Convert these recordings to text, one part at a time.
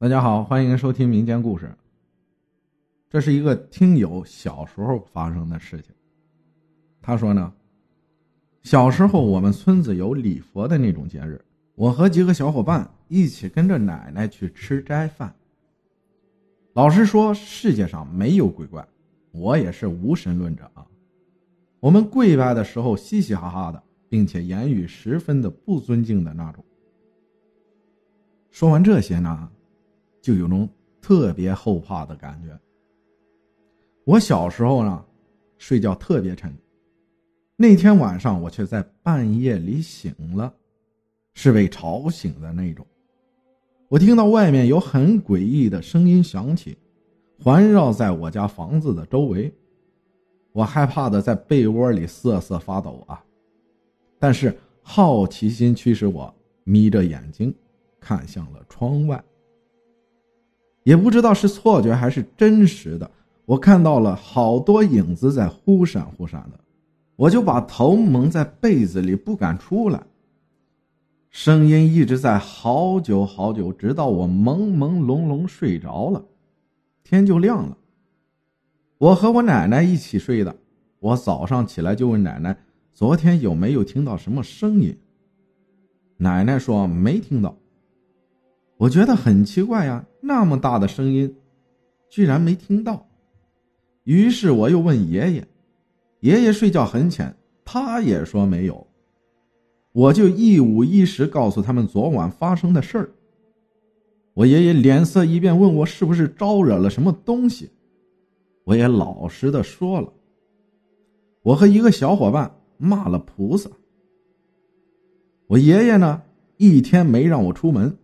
大家好，欢迎收听民间故事。这是一个听友小时候发生的事情。他说呢，小时候我们村子有礼佛的那种节日，我和几个小伙伴一起跟着奶奶去吃斋饭。老实说，世界上没有鬼怪，我也是无神论者啊。我们跪拜的时候嘻嘻哈哈的，并且言语十分的不尊敬的那种。说完这些呢？就有种特别后怕的感觉。我小时候呢，睡觉特别沉。那天晚上我却在半夜里醒了，是被吵醒的那种。我听到外面有很诡异的声音响起，环绕在我家房子的周围。我害怕的在被窝里瑟瑟发抖啊！但是好奇心驱使我眯着眼睛看向了窗外。也不知道是错觉还是真实的，我看到了好多影子在忽闪忽闪的，我就把头蒙在被子里不敢出来。声音一直在好久好久，直到我朦朦胧胧睡着了，天就亮了。我和我奶奶一起睡的，我早上起来就问奶奶昨天有没有听到什么声音，奶奶说没听到。我觉得很奇怪呀，那么大的声音，居然没听到。于是我又问爷爷，爷爷睡觉很浅，他也说没有。我就一五一十告诉他们昨晚发生的事儿。我爷爷脸色一变，问我是不是招惹了什么东西。我也老实的说了，我和一个小伙伴骂了菩萨。我爷爷呢，一天没让我出门。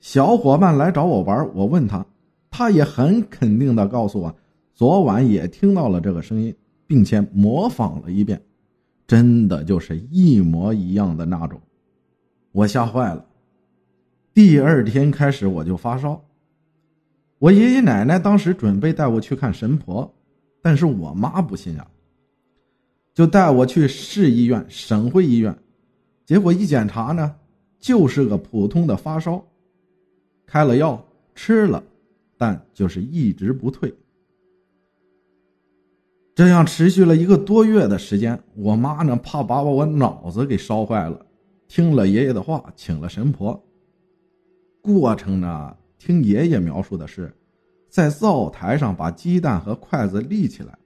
小伙伴来找我玩，我问他，他也很肯定的告诉我，昨晚也听到了这个声音，并且模仿了一遍，真的就是一模一样的那种，我吓坏了。第二天开始我就发烧，我爷爷奶奶当时准备带我去看神婆，但是我妈不信啊，就带我去市医院、省会医院，结果一检查呢，就是个普通的发烧。开了药吃了，但就是一直不退。这样持续了一个多月的时间，我妈呢怕把我脑子给烧坏了，听了爷爷的话，请了神婆。过程呢，听爷爷描述的是，在灶台上把鸡蛋和筷子立起来，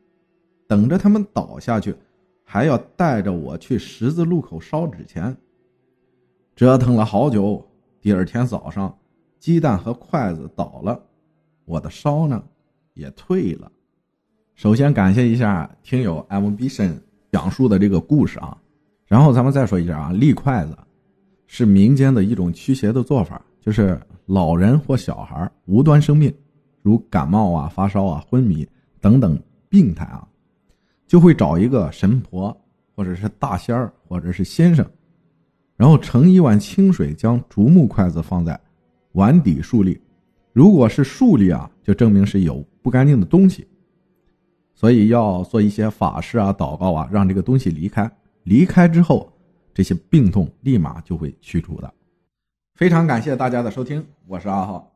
等着他们倒下去，还要带着我去十字路口烧纸钱。折腾了好久，第二天早上。鸡蛋和筷子倒了，我的烧呢也退了。首先感谢一下听友 M B 神讲述的这个故事啊，然后咱们再说一下啊，立筷子是民间的一种驱邪的做法，就是老人或小孩无端生病，如感冒啊、发烧啊、昏迷等等病态啊，就会找一个神婆或者是大仙儿或者是先生，然后盛一碗清水，将竹木筷子放在。碗底竖立，如果是竖立啊，就证明是有不干净的东西，所以要做一些法事啊、祷告啊，让这个东西离开。离开之后，这些病痛立马就会去除的。非常感谢大家的收听，我是阿浩。